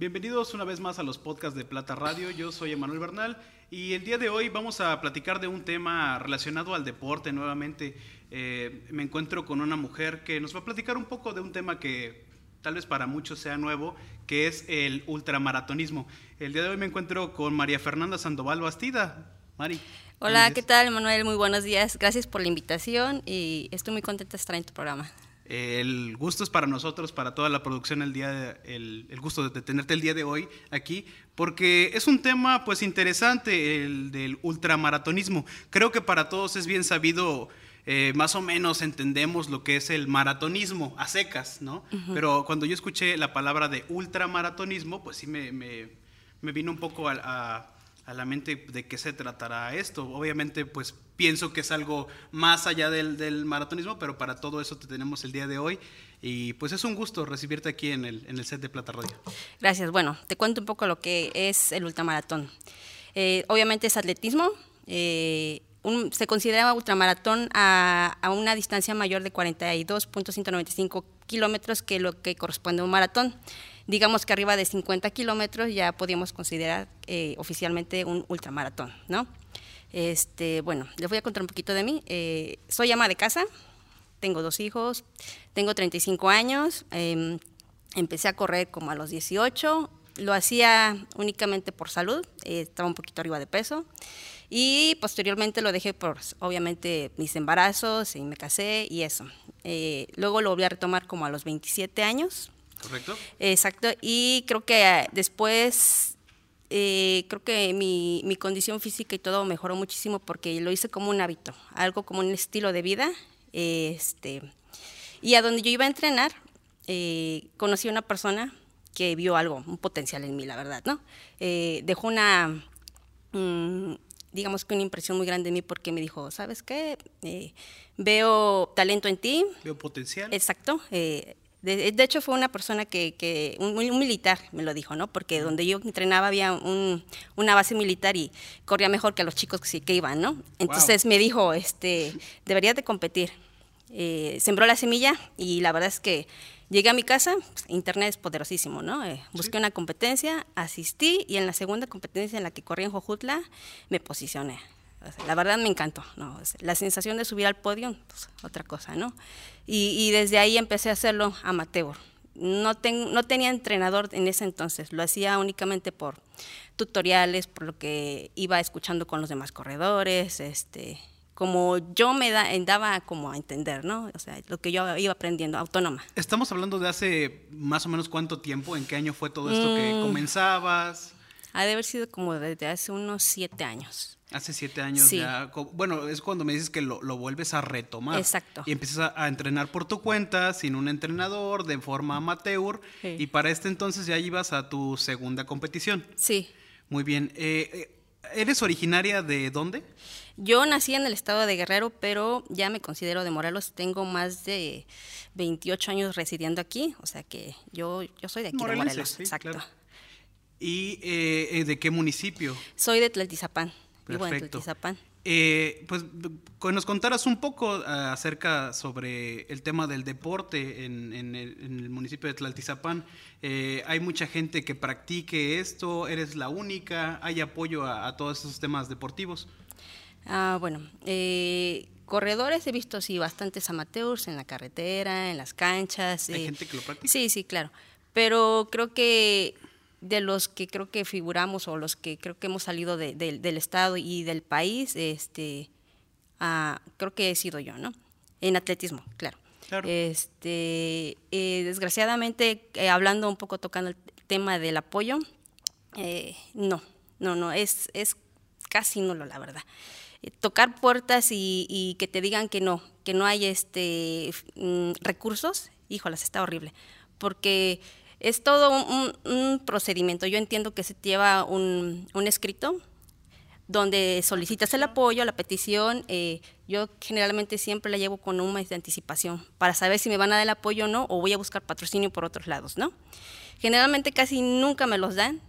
Bienvenidos una vez más a los podcasts de Plata Radio. Yo soy Emanuel Bernal y el día de hoy vamos a platicar de un tema relacionado al deporte nuevamente. Eh, me encuentro con una mujer que nos va a platicar un poco de un tema que tal vez para muchos sea nuevo, que es el ultramaratonismo. El día de hoy me encuentro con María Fernanda Sandoval Bastida. Mari. Hola, ¿qué tal, Manuel? Muy buenos días. Gracias por la invitación y estoy muy contenta de estar en tu programa. El gusto es para nosotros, para toda la producción, el, día el, gusto de tenerte el día de hoy aquí, porque es un tema pues interesante, el del ultramaratonismo. Creo que para todos es bien sabido, eh, más o menos entendemos lo que es el maratonismo a secas, ¿no? Pero cuando yo escuché la palabra de ultramaratonismo, pues sí me, me, vino un poco a a la mente de qué se tratará esto. Obviamente, pues pienso que es algo más allá del, maratonismo, pero para todo eso te tenemos el día de hoy. Y pues es un gusto recibirte aquí en el, en el set de Plata Radio. Gracias. Bueno, te cuento un poco lo que es el ultramaratón. Eh, obviamente es atletismo. Eh, se considera ultramaratón a, a, una distancia mayor de 42.195 kilómetros que lo que corresponde a un maratón digamos que arriba de 50 kilómetros ya podíamos considerar eh, oficialmente un ultramaratón, ¿no? Este, bueno, les voy a contar un poquito de mí. Eh, soy ama de casa, tengo dos hijos, tengo 35 años, em, empecé a correr como a los 18, lo hacía únicamente por salud, eh, estaba un poquito arriba de peso y posteriormente lo dejé por, obviamente, mis embarazos y me casé y eso. luego lo volví a retomar como a los 27 años, ¿Correcto? Exacto, y creo que ah, después, eh, creo que mi, mi, condición física y todo mejoró muchísimo porque lo hice como un hábito, algo como un estilo de vida. Este, y a donde yo iba a entrenar, eh, conocí a una persona que vio algo, un potencial en mí, la verdad, ¿no? Eh, dejó una, mm, digamos que una impresión muy grande en mí porque me dijo, ¿sabes qué? veo talento en ti. Veo potencial. Exacto. De, hecho, fue una persona que, un, militar me lo dijo, ¿no? Porque donde yo entrenaba había una base militar y corría mejor que los chicos que, que iban, ¿no? Entonces me dijo, este, deberías de competir. Eh, sembró la semilla y la verdad es que llegué a mi casa, pues, internet es poderosísimo, ¿no? Eh, busqué una competencia, asistí y en la segunda competencia en la que corrí en Jojutla me posicioné la verdad me encantó, ¿no? La sensación de subir al podio, pues, otra cosa, ¿no? Y, desde ahí empecé a hacerlo amateur. No, no tenía entrenador en ese entonces, lo hacía únicamente por tutoriales, por lo que iba escuchando con los demás corredores, este, como yo me daba como a entender, ¿no? O sea, lo que yo iba aprendiendo, autónoma. Estamos hablando de hace más o menos cuánto tiempo, ¿en qué año fue todo esto que mm. comenzabas? Ha de haber sido como desde hace unos siete años. Hace siete años ya. Bueno, es cuando me dices que lo, vuelves a retomar. Exacto. Y empiezas a, entrenar por tu cuenta, sin un entrenador, de forma amateur. Y para este entonces ya ibas a tu segunda competición. Sí. Muy bien. Eh, eh, ¿Eres originaria de dónde? Yo nací en el estado de Guerrero, pero ya me considero de Morelos. Tengo más de 28 años residiendo aquí, o sea que yo, yo soy de aquí de Morelos. Exacto. ¿Y eh, de qué municipio? Soy de Tlaltizapán. Perfecto. Eh, pues que nos contaras un poco ah, acerca sobre el tema del deporte en, el, municipio de Tlaltizapán. Eh, hay mucha gente que practique esto, eres la única, hay apoyo a, todos esos temas deportivos. Ah, bueno, eh, corredores he visto sí bastantes amateurs en la carretera, en las canchas. Hay gente que lo practica. Sí, sí, claro. Pero creo que de los que creo que figuramos o los que creo que hemos salido del Estado y del país, este, ah, creo que he sido yo, ¿no? En atletismo, claro. Este, eh, desgraciadamente, eh, hablando un poco, tocando el tema del apoyo, eh, no, no, no, es, es casi nulo, la verdad. tocar puertas y, que te digan que no, que no hay este mm, recursos, híjolas, está horrible. Porque es todo un, procedimiento. Yo entiendo que se lleva un, escrito donde solicitas el apoyo, la petición. Eh, yo generalmente siempre la llevo con un mes de anticipación para saber si me van a dar el apoyo o no, o voy a buscar patrocinio por otros lados, ¿no? Generalmente casi nunca me los dan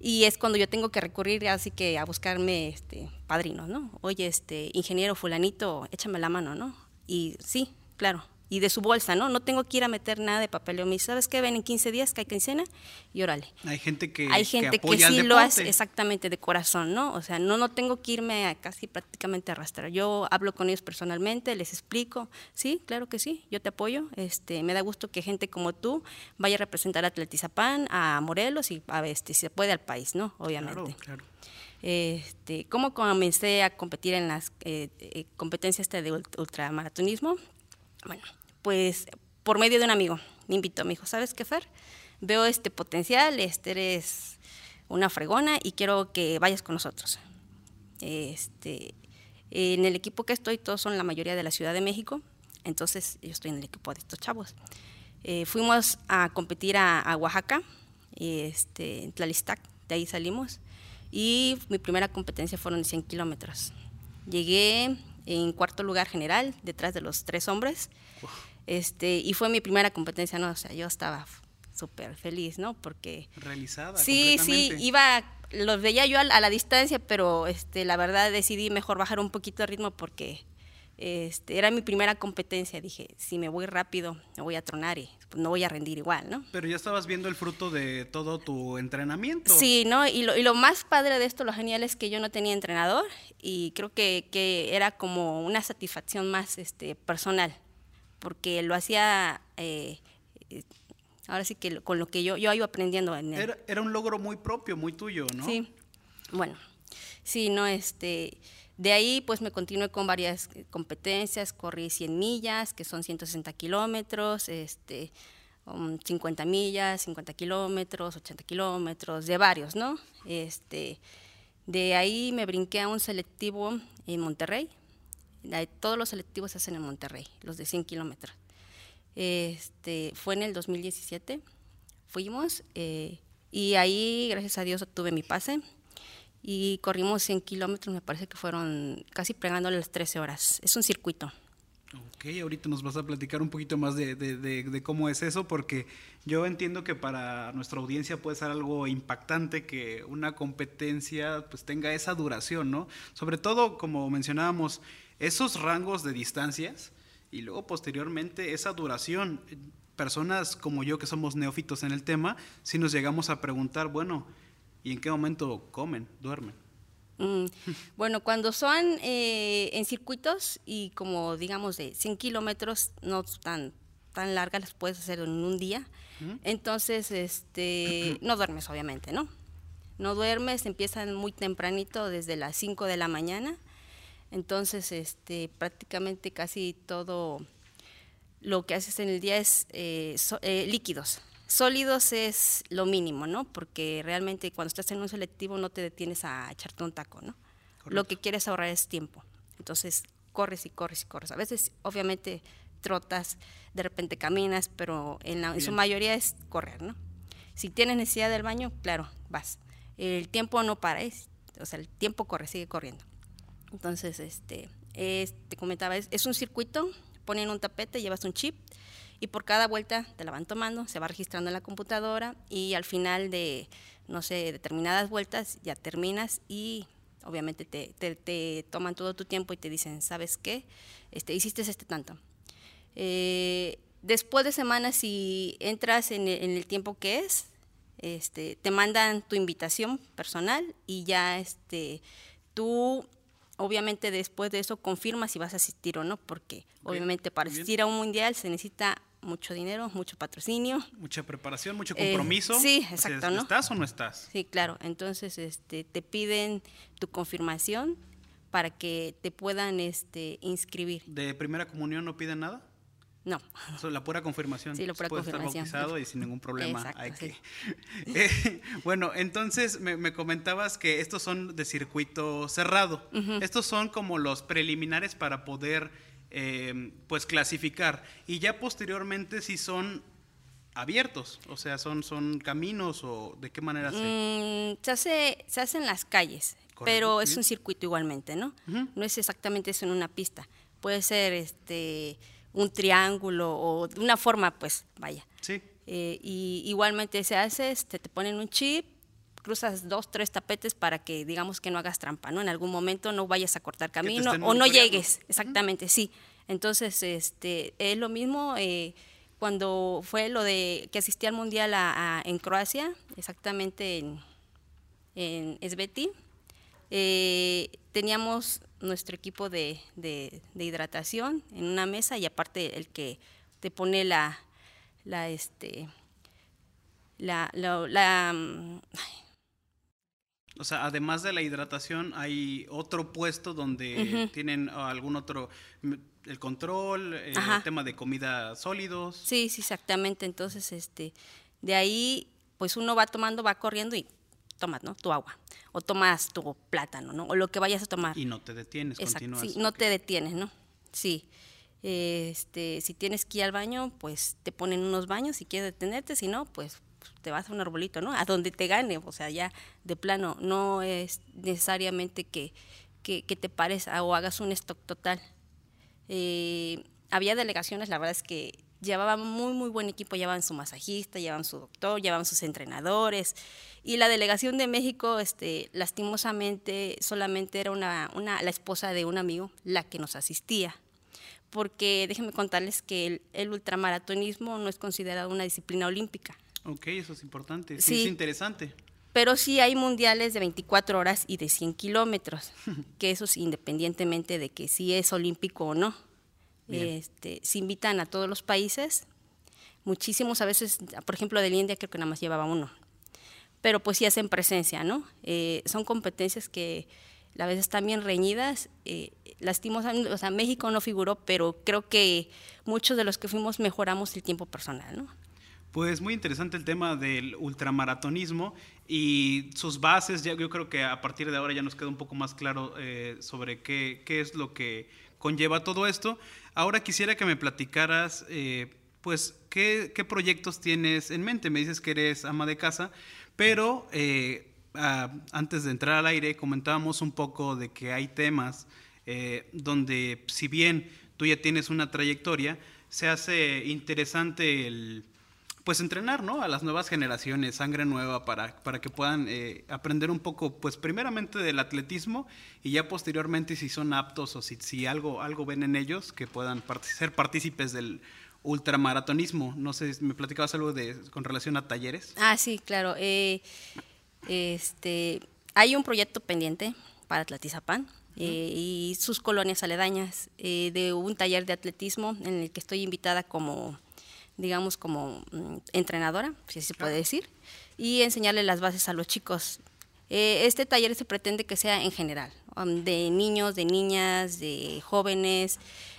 y es cuando yo tengo que recurrir así que a buscarme este, padrinos, ¿no? Oye, este ingeniero fulanito, échame la mano, ¿no? Y sí, claro, y de su bolsa, ¿no? No tengo que ir a meter nada de papeleo. Me dice, ¿sabes qué? Ven en 15 días que hay quincena y órale. Hay gente que Hay gente que, sí lo hace exactamente de corazón, ¿no? O sea, no, no tengo que irme a casi prácticamente arrastrar. Yo hablo con ellos personalmente, les explico, sí, claro que sí, yo te apoyo. Este, me da gusto que gente como tú vaya a representar a Atletizapán, a Morelos y a este, si se puede al país, ¿no? Obviamente. Claro, claro. Este, ¿Cómo comencé a competir en las eh, eh, competencias de ultramaratonismo? Bueno, pues por medio de un amigo. Me invitó, me dijo, ¿sabes qué, Fer? Veo este potencial, este eres una fregona y quiero que vayas con nosotros. Este, en el equipo que estoy, todos son la mayoría de la Ciudad de México, entonces yo estoy en el equipo de estos chavos. Eh, fuimos a competir a, Oaxaca, este, en Tlalistac, de ahí salimos, y mi primera competencia fueron de 100 kilómetros. Llegué en cuarto lugar general, detrás de los tres hombres. Este, y fue mi primera competencia, ¿no? O sea, yo estaba súper feliz, ¿no? Porque... Realizada. Sí, sí, iba, los veía yo a, la distancia, pero este, la verdad decidí mejor bajar un poquito el ritmo porque este, era mi primera competencia. Dije, si me voy rápido, me voy a tronar y pues, no voy a rendir igual, ¿no? Pero ya estabas viendo el fruto de todo tu entrenamiento. Sí, ¿no? Y lo, y lo más padre de esto, lo genial es que yo no tenía entrenador y creo que, que era como una satisfacción más este, personal porque lo hacía, eh, ahora sí que con lo que yo, yo iba aprendiendo. En era, era, un logro muy propio, muy tuyo, ¿no? Sí, bueno, sí, no, este, de ahí pues me continué con varias competencias, corrí 100 millas, que son 160 kilómetros, este, 50 um, millas, 50 kilómetros, 80 kilómetros, de varios, ¿no? Este, de ahí me brinqué a un selectivo en Monterrey, todos los selectivos se hacen en Monterrey, los de 100 kilómetros. Este, fue en el 2017, fuimos eh, y ahí, gracias a Dios, obtuve mi pase y corrimos 100 kilómetros, me parece que fueron casi pegándole las 13 horas. Es un circuito. Ok, ahorita nos vas a platicar un poquito más de, de, de, cómo es eso, porque yo entiendo que para nuestra audiencia puede ser algo impactante que una competencia pues tenga esa duración, ¿no? Sobre todo, como mencionábamos, esos rangos de distancias y luego posteriormente esa duración. Personas como yo que somos neófitos en el tema, si nos llegamos a preguntar, bueno, ¿y en qué momento comen, duermen? Mm, bueno, cuando son eh, en circuitos y como digamos de 100 kilómetros, no tan, tan largas, las puedes hacer en un día. Entonces, este, no duermes obviamente, ¿no? No duermes, empiezan muy tempranito, desde las 5 de la mañana entonces, este, prácticamente casi todo lo que haces en el día es eh, eh, líquidos. Sólidos es lo mínimo, ¿no? Porque realmente cuando estás en un selectivo no te detienes a echarte un taco, ¿no? Lo que quieres ahorrar es tiempo. Entonces, corres y corres y corres. A veces, obviamente, trotas, de repente caminas, pero en, en su mayoría es correr, ¿no? Si tienes necesidad del baño, claro, vas. El tiempo no para, es, o sea, el tiempo corre, sigue corriendo. Entonces, este, te comentaba, es, un circuito, ponen un tapete, llevas un chip y por cada vuelta te la van tomando, se va registrando en la computadora y al final de, no sé, determinadas vueltas ya terminas y obviamente te, te, toman todo tu tiempo y te dicen, ¿sabes qué? Este, hiciste este tanto. Eh, después de semanas, si entras en el, en el, tiempo que es, este, te mandan tu invitación personal y ya este, tú obviamente después de eso confirma si vas a asistir o no, porque obviamente para asistir a un mundial se necesita mucho dinero, mucho patrocinio. Mucha preparación, mucho eh, compromiso. sí, exacto, ¿no? ¿Estás o no estás? Sí, claro. Entonces, este, te piden tu confirmación para que te puedan este, inscribir. ¿De primera comunión no piden nada? No. la pura confirmación. Sí, la pura Puede confirmación. estar bautizado y sin ningún problema. Eh, bueno, entonces me, comentabas que estos son de circuito cerrado. Estos son como los preliminares para poder eh, pues clasificar. Y ya posteriormente si son abiertos, o sea, son, son caminos o de qué manera se... Mm, se, hace, se hace en las calles, pero es un circuito igualmente, ¿no? No es exactamente eso en una pista. Puede ser este un triángulo o de una forma, pues, vaya. Sí. Eh, y igualmente se hace, este, te ponen un chip, cruzas dos, tres tapetes para que digamos que no hagas trampa, ¿no? En algún momento no vayas a cortar camino o no llegues, exactamente, sí. Entonces, este, es lo mismo eh, cuando fue lo de que asistí al Mundial en Croacia, exactamente en, en Esbeti, eh, teníamos nuestro equipo de, de, hidratación en una mesa y aparte el que te pone la, la este, la, la, mm, o sea, además de la hidratación, hay otro puesto donde tienen algún otro, mm, el control, el tema de comida sólidos. Sí, sí, exactamente. Entonces, este, de ahí, pues uno va tomando, va corriendo y tomas, ¿no? Tu agua. O tomas tu plátano, ¿no? O lo que vayas a tomar. Y no te detienes, Exacto, Sí, no te detienes, ¿no? Sí. Este, si tienes que ir al baño, pues te ponen unos baños si quieres detenerte, si no, pues te vas a un arbolito, ¿no? A donde te gane, o sea, ya de plano, no es necesariamente que, que, te pares o hagas un stock total. Eh, había delegaciones, la verdad es que llevaban muy, muy buen equipo, llevaban su masajista, llevaban su doctor, llevaban sus entrenadores. Y la delegación de México, este, lastimosamente, solamente era una, una, la esposa de un amigo la que nos asistía. Porque déjenme contarles que el, el ultramaratonismo no es considerado una disciplina olímpica. Ok, eso es importante. Sí, es interesante. Pero sí hay mundiales de 24 horas y de 100 kilómetros, que eso es independientemente de que si es olímpico o no. Este, se invitan a todos los países, muchísimos a veces, por ejemplo, de la India creo que nada más llevaba uno, pero pues sí hacen presencia, ¿no? Eh, son competencias que a veces están bien reñidas, eh, lastimosamente, o sea, México no figuró, pero creo que muchos de los que fuimos mejoramos el tiempo personal, ¿no? Pues muy interesante el tema del ultramaratonismo y sus bases. Ya, yo creo que a partir de ahora ya nos queda un poco más claro eh, sobre qué, es lo que conlleva todo esto. Ahora quisiera que me platicaras, eh, pues, ¿qué, ¿qué, proyectos tienes en mente. Me dices que eres ama de casa, pero eh, antes de entrar al aire comentábamos un poco de que hay temas donde, si bien tú ya tienes una trayectoria, se hace interesante el pues entrenar, ¿no? A las nuevas generaciones, sangre nueva, para, para que puedan eh, aprender un poco, pues primeramente del atletismo y ya posteriormente si son aptos o si, si algo, algo ven en ellos, que puedan ser partícipes del ultramaratonismo. No sé, ¿me platicabas algo de, con relación a talleres? Ah, sí, claro. Eh, este, hay un proyecto pendiente para Atletizapán. Eh, y sus colonias aledañas de un taller de atletismo en el que estoy invitada como digamos, como mm, entrenadora, si se puede decir, y enseñarle las bases a los chicos. Eh, este taller se pretende que sea en general, um, de niños, de niñas, de jóvenes,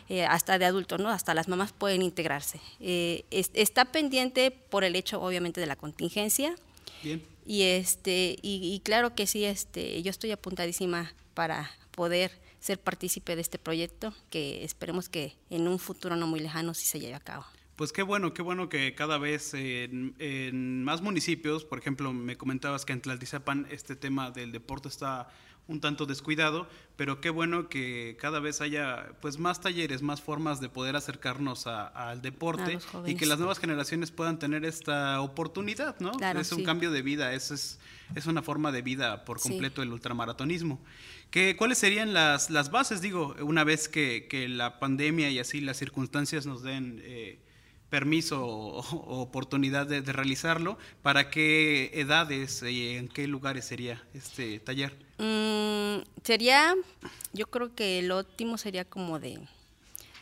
eh, hasta de adultos, ¿no? Hasta las mamás pueden integrarse. Eh, está pendiente por el hecho, obviamente, de la contingencia. Bien. Y, este, y, claro que sí, este, yo estoy apuntadísima para poder ser partícipe de este proyecto, que esperemos que en un futuro no muy lejano sí se lleve a cabo. Pues qué bueno, qué bueno que cada vez en, más municipios, por ejemplo, me comentabas que en Tlaltizapan este tema del deporte está un tanto descuidado, pero qué bueno que cada vez haya pues más talleres, más formas de poder acercarnos al deporte y que las nuevas generaciones puedan tener esta oportunidad, ¿no? es un cambio de vida, es, es, es, una forma de vida por completo el ultramaratonismo. ¿Qué, ¿Cuáles serían las, las bases, digo, una vez que, que, la pandemia y así las circunstancias nos den... Eh, permiso o, oportunidad de, realizarlo, ¿para qué edades y en qué lugares sería este taller? Mm, sería, yo creo que el óptimo sería como de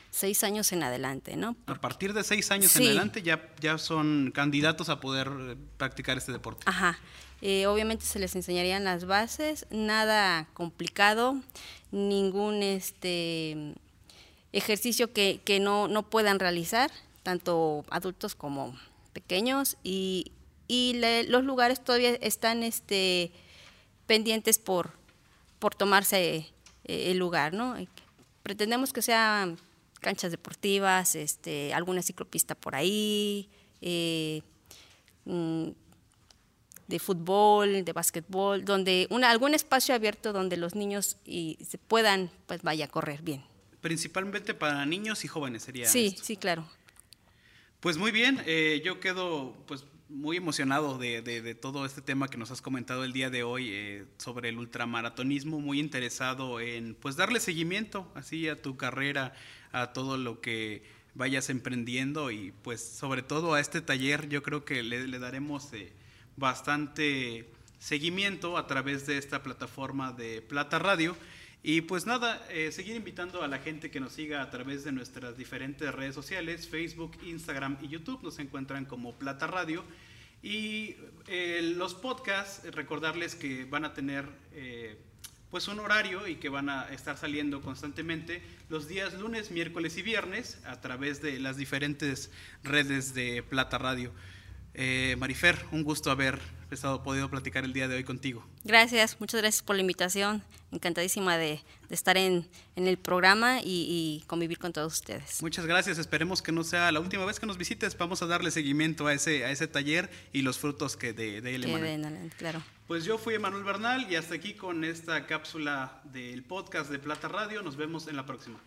seis años en adelante, ¿no? a partir de seis años en adelante ya, ya son candidatos a poder eh, practicar este deporte. Ajá. Eh, obviamente se les enseñarían las bases, nada complicado, ningún este ejercicio que, que no, no puedan realizar tanto adultos como pequeños, y, los lugares todavía están este, pendientes por, por tomarse eh, el lugar, ¿no? Pretendemos que sean canchas deportivas, este, alguna ciclopista por ahí, eh, mm, de fútbol, de básquetbol, donde una, algún espacio abierto donde los niños y se puedan, pues vaya a correr bien. Principalmente para niños y jóvenes sería. Sí, sí, claro. Pues muy bien, eh, yo quedo pues muy emocionado de, todo este tema que nos has comentado el día de hoy eh, sobre el ultramaratonismo, muy interesado en pues darle seguimiento así a tu carrera, a todo lo que vayas emprendiendo y pues sobre todo a este taller yo creo que le, daremos eh, bastante seguimiento a través de esta plataforma de Plata Radio. Y pues nada, eh, seguir invitando a la gente que nos siga a través de nuestras diferentes redes sociales, Facebook, Instagram y YouTube, nos encuentran como Plata Radio. Y eh, los podcasts, recordarles que van a tener eh, pues un horario y que van a estar saliendo constantemente los días lunes, miércoles y viernes a través de las diferentes redes de Plata Radio. Marifer, un gusto haber estado podido platicar el día de hoy contigo. Gracias, muchas gracias por la invitación. Encantadísima de, estar en, el programa y, convivir con todos ustedes. Muchas gracias. Esperemos que no sea la última vez que nos visites. Vamos a darle seguimiento a ese, a ese taller y los frutos que de, de él emanan. claro. Pues yo fui Emanuel Bernal y hasta aquí con esta cápsula del podcast de Plata Radio. Nos vemos en la próxima.